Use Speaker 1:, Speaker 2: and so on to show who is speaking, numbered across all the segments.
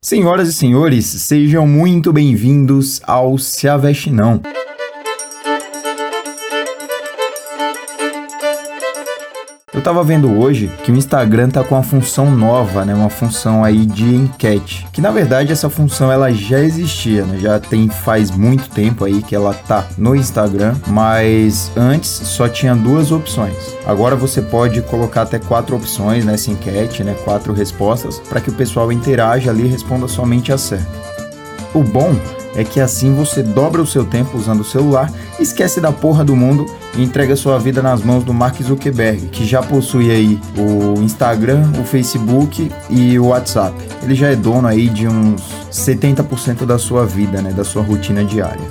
Speaker 1: Senhoras e senhores, sejam muito bem-vindos ao Se Aveste Não. Eu tava vendo hoje que o Instagram tá com uma função nova, né? Uma função aí de enquete. Que na verdade essa função ela já existia, né? Já tem faz muito tempo aí que ela tá no Instagram, mas antes só tinha duas opções. Agora você pode colocar até quatro opções nessa enquete, né? Quatro respostas para que o pessoal interaja ali e responda somente a certa. O bom é que assim você dobra o seu tempo usando o celular, esquece da porra do mundo e entrega sua vida nas mãos do Mark Zuckerberg, que já possui aí o Instagram, o Facebook e o WhatsApp. Ele já é dono aí de uns 70% da sua vida, né, da sua rotina diária.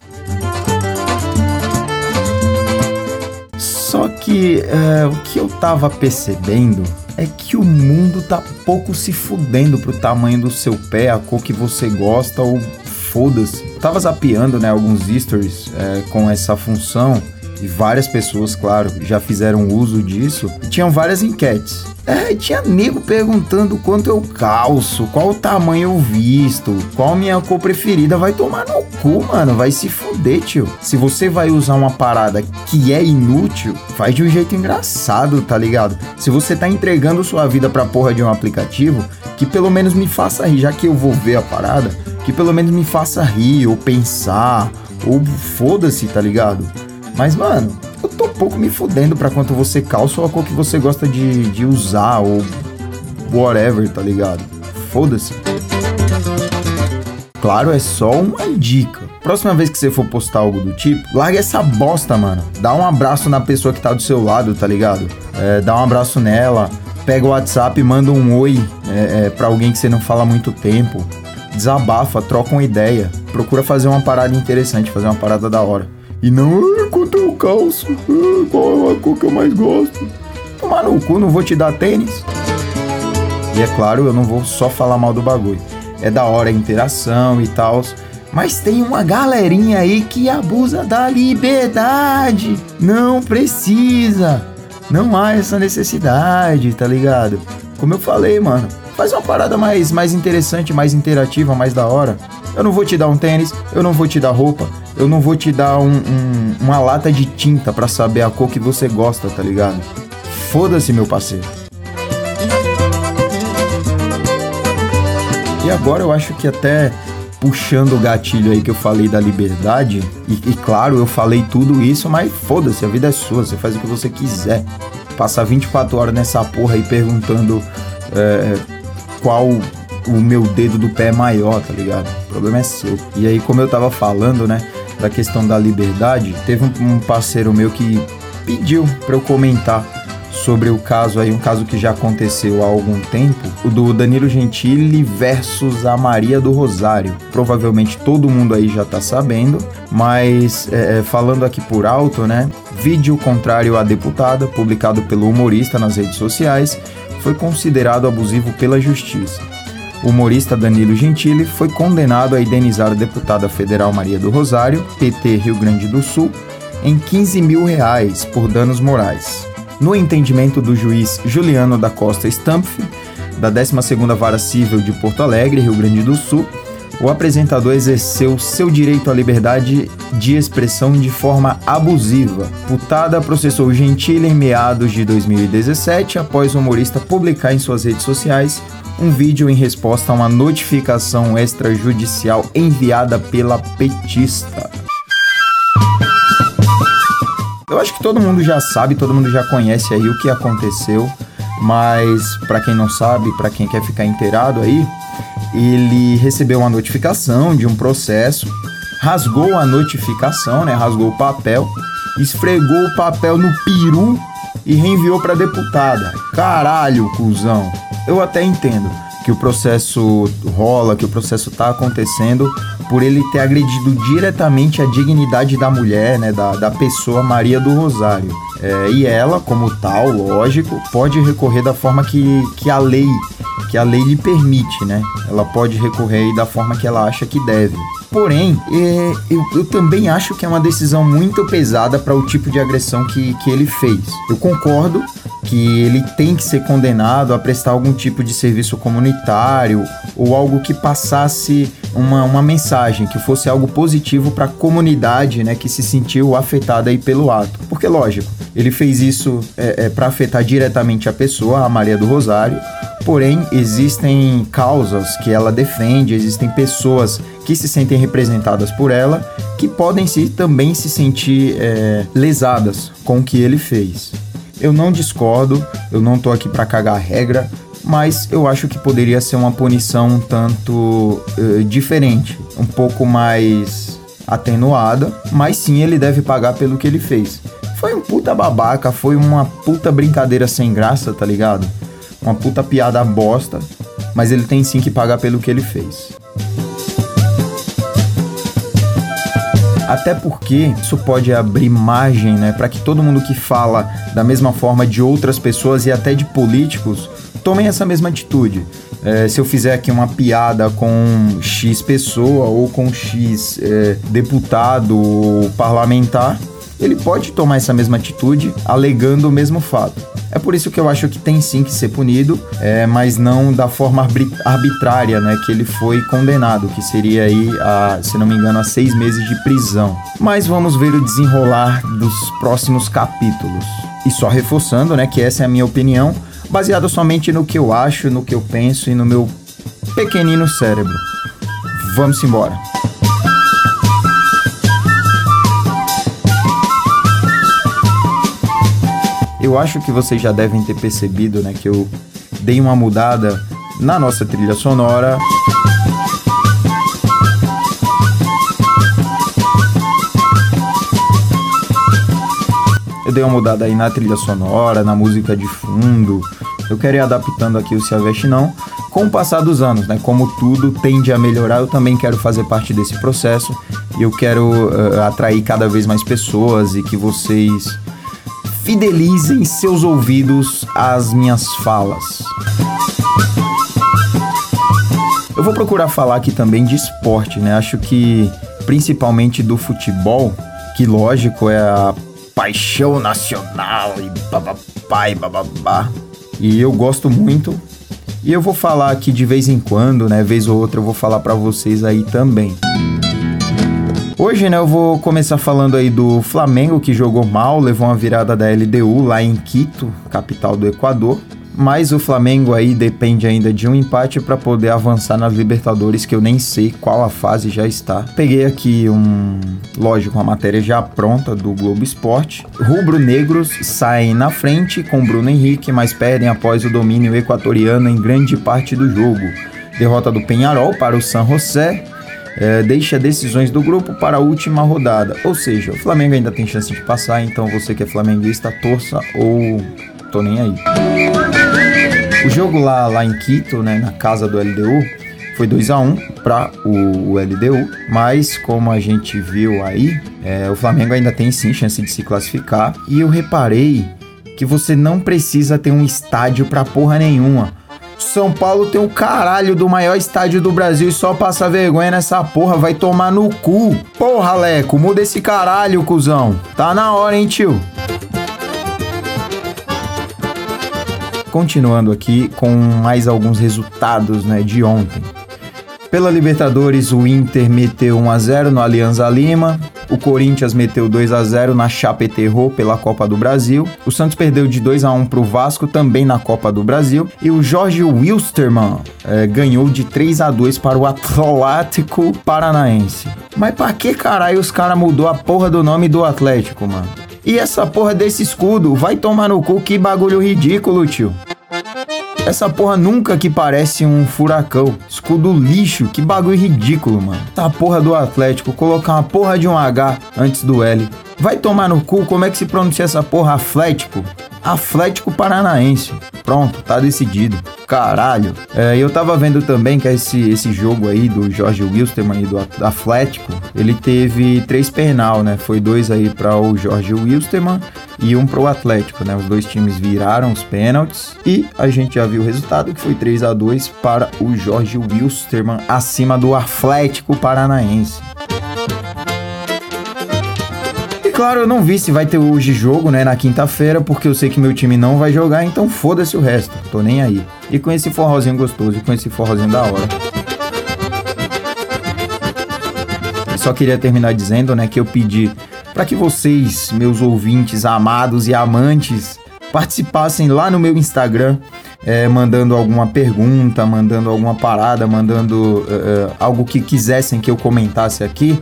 Speaker 1: Só que é, o que eu tava percebendo é que o mundo tá pouco se fudendo pro tamanho do seu pé, a cor que você gosta ou foda-se. Tava zapeando, né, alguns stories é, com essa função e várias pessoas, claro, já fizeram uso disso. E tinham várias enquetes. É, tinha nego perguntando quanto eu calço, qual o tamanho eu visto, qual minha cor preferida. Vai tomar no cu, mano. Vai se fuder, tio. Se você vai usar uma parada que é inútil, faz de um jeito engraçado, tá ligado? Se você tá entregando sua vida pra porra de um aplicativo, que pelo menos me faça rir, já que eu vou ver a parada que pelo menos me faça rir ou pensar, ou foda-se, tá ligado? Mas, mano, eu tô pouco me fudendo pra quanto você calça ou a cor que você gosta de, de usar, ou whatever, tá ligado? Foda-se. Claro, é só uma dica. Próxima vez que você for postar algo do tipo, larga essa bosta, mano. Dá um abraço na pessoa que tá do seu lado, tá ligado? É, dá um abraço nela. Pega o WhatsApp e manda um oi é, é, pra alguém que você não fala há muito tempo desabafa, troca uma ideia, procura fazer uma parada interessante, fazer uma parada da hora. E não, ah, quanto eu calço, ah, qual é a cor que eu mais gosto. Tomar no cu, não vou te dar tênis. E é claro, eu não vou só falar mal do bagulho. É da hora a interação e tal. Mas tem uma galerinha aí que abusa da liberdade. Não precisa. Não há essa necessidade, tá ligado? Como eu falei, mano. Faz uma parada mais, mais interessante, mais interativa, mais da hora. Eu não vou te dar um tênis, eu não vou te dar roupa, eu não vou te dar um, um, uma lata de tinta para saber a cor que você gosta, tá ligado? Foda-se, meu parceiro. E agora eu acho que até puxando o gatilho aí que eu falei da liberdade, e, e claro, eu falei tudo isso, mas foda-se, a vida é sua, você faz o que você quiser. Passar 24 horas nessa porra aí perguntando. É, qual o meu dedo do pé é maior, tá ligado? O problema é seu. E aí, como eu tava falando, né, da questão da liberdade, teve um, parceiro meu que pediu para eu comentar sobre o caso aí, um caso que já aconteceu há algum tempo, o do Danilo Gentili versus a Maria do Rosário. Provavelmente todo mundo aí já tá sabendo, mas é, é falando aqui por alto, né? Vídeo contrário à deputada, publicado pelo humorista nas redes sociais, foi considerado abusivo pela justiça. O humorista Danilo Gentili foi condenado a indenizar a deputada federal Maria do Rosário, PT Rio Grande do Sul, em 15 mil reais por danos morais. No entendimento do juiz Juliano da Costa Stampf, da 12ª Vara Civil de Porto Alegre, Rio Grande do Sul, o apresentador exerceu seu direito à liberdade de expressão de forma abusiva. Putada processou Gentili em meados de 2017 após o humorista publicar em suas redes sociais um vídeo em resposta a uma notificação extrajudicial enviada pela petista. Eu acho que todo mundo já sabe, todo mundo já conhece aí o que aconteceu, mas para quem não sabe, para quem quer ficar inteirado aí, ele recebeu uma notificação de um processo, rasgou a notificação, né? Rasgou o papel, esfregou o papel no peru e reenviou para deputada. Caralho, cuzão. Eu até entendo que o processo rola, que o processo tá acontecendo por ele ter agredido diretamente a dignidade da mulher, né, da, da pessoa Maria do Rosário. É, e ela, como tal, lógico, pode recorrer da forma que, que a lei que a lei lhe permite, né? Ela pode recorrer da forma que ela acha que deve. Porém, é, eu, eu, também acho que é uma decisão muito pesada para o tipo de agressão que, que ele fez. Eu concordo que ele tem que ser condenado a prestar algum tipo de serviço comunitário ou algo que passasse uma, uma mensagem, que fosse algo positivo para a comunidade né, que se sentiu afetada aí pelo ato. Porque, lógico, ele fez isso é, é, para afetar diretamente a pessoa, a Maria do Rosário, porém existem causas que ela defende, existem pessoas que se sentem representadas por ela que podem se, também se sentir é, lesadas com o que ele fez. Eu não discordo, eu não tô aqui para cagar a regra, mas eu acho que poderia ser uma punição um tanto uh, diferente, um pouco mais atenuada, mas sim ele deve pagar pelo que ele fez. Foi um puta babaca, foi uma puta brincadeira sem graça, tá ligado? Uma puta piada bosta, mas ele tem sim que pagar pelo que ele fez. Até porque isso pode abrir margem, né, para que todo mundo que fala da mesma forma de outras pessoas e até de políticos tomem essa mesma atitude. É, se eu fizer aqui uma piada com X pessoa ou com X é, deputado ou parlamentar, ele pode tomar essa mesma atitude alegando o mesmo fato. É por isso que eu acho que tem sim que ser punido, é, mas não da forma arbitrária, né, que ele foi condenado, que seria aí, a, se não me engano, a seis meses de prisão. Mas vamos ver o desenrolar dos próximos capítulos. E só reforçando, né, que essa é a minha opinião, baseada somente no que eu acho, no que eu penso e no meu pequenino cérebro. Vamos embora. Eu acho que vocês já devem ter percebido, né, que eu dei uma mudada na nossa trilha sonora. Eu dei uma mudada aí na trilha sonora, na música de fundo. Eu quero ir adaptando aqui o Se Aveste Não. Com o passar dos anos, né? Como tudo tende a melhorar, eu também quero fazer parte desse processo. E eu quero uh, atrair cada vez mais pessoas e que vocês fidelizem seus ouvidos às minhas falas. Eu vou procurar falar aqui também de esporte, né? Acho que principalmente do futebol, que lógico é a paixão nacional e bababá e bababá. E eu gosto muito. E eu vou falar aqui de vez em quando, né? Vez ou outra eu vou falar para vocês aí também. Hoje, né, eu vou começar falando aí do Flamengo que jogou mal, levou uma virada da LDU lá em Quito, capital do Equador. Mas o Flamengo aí depende ainda de um empate para poder avançar nas Libertadores, que eu nem sei qual a fase já está. Peguei aqui um, lógico, uma matéria já pronta do Globo Esporte. Rubro-negros saem na frente com Bruno Henrique, mas perdem após o domínio equatoriano em grande parte do jogo. Derrota do Penharol para o San José é, deixa decisões do grupo para a última rodada. Ou seja, o Flamengo ainda tem chance de passar, então você que é flamenguista, torça ou tô nem aí. O jogo lá, lá em Quito, né, na casa do LDU, foi 2 a 1 para o, o, LDU, mas como a gente viu aí, é, o Flamengo ainda tem sim chance de se classificar. E eu reparei que você não precisa ter um estádio para porra nenhuma. São Paulo tem o caralho do maior estádio do Brasil e só passa vergonha nessa porra, vai tomar no cu. Porra, Leco, muda esse caralho, cuzão. Tá na hora, hein, tio? Continuando aqui com mais alguns resultados, né, de ontem. Pela Libertadores, o Inter meteu 1 a 0 no Alianza Lima. O Corinthians meteu 2 a 0 na Chape Terror pela Copa do Brasil. O Santos perdeu de 2 a 1 para o Vasco também na Copa do Brasil. E o Jorge Wilstermann é, ganhou de 3 a 2 para o Atlético Paranaense. Mas pra que caralho os caras mudou a porra do nome do Atlético, mano? E essa porra desse escudo? Vai tomar no cu, que bagulho ridículo, tio. Essa porra nunca que parece um furacão. Escudo lixo, que bagulho ridículo, mano. Tá porra do Atlético, colocar uma porra de um H antes do L. Vai tomar no cu, como é que se pronuncia essa porra? Atlético? Atlético Paranaense. Pronto, tá decidido. Caralho. É, eu tava vendo também que esse, esse jogo aí do Jorge Wilstermann e do Atlético, ele teve três penal, né? Foi dois aí para o Jorge Wilstermann e um pro Atlético, né? Os dois times viraram os pênaltis e a gente já viu o resultado que foi 3 a 2 para o Jorge Wilstermann acima do Atlético Paranaense claro, eu não vi se vai ter hoje jogo, né, na quinta-feira, porque eu sei que meu time não vai jogar, então foda-se o resto, tô nem aí. E com esse forrozinho gostoso, e com esse forrozinho da hora. Eu só queria terminar dizendo, né, que eu pedi para que vocês, meus ouvintes amados e amantes, participassem lá no meu Instagram, é, mandando alguma pergunta, mandando alguma parada, mandando uh, algo que quisessem que eu comentasse aqui.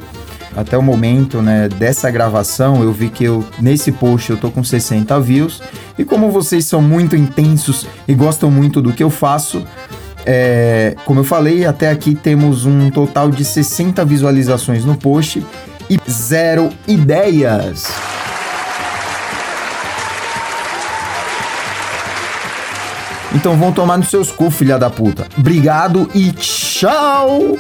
Speaker 1: Até o momento, né, dessa gravação, eu vi que eu nesse post eu tô com 60 views e como vocês são muito intensos e gostam muito do que eu faço, é, como eu falei, até aqui temos um total de 60 visualizações no post e zero ideias. Então vão tomar nos seus cu, filha da puta. Obrigado e tchau!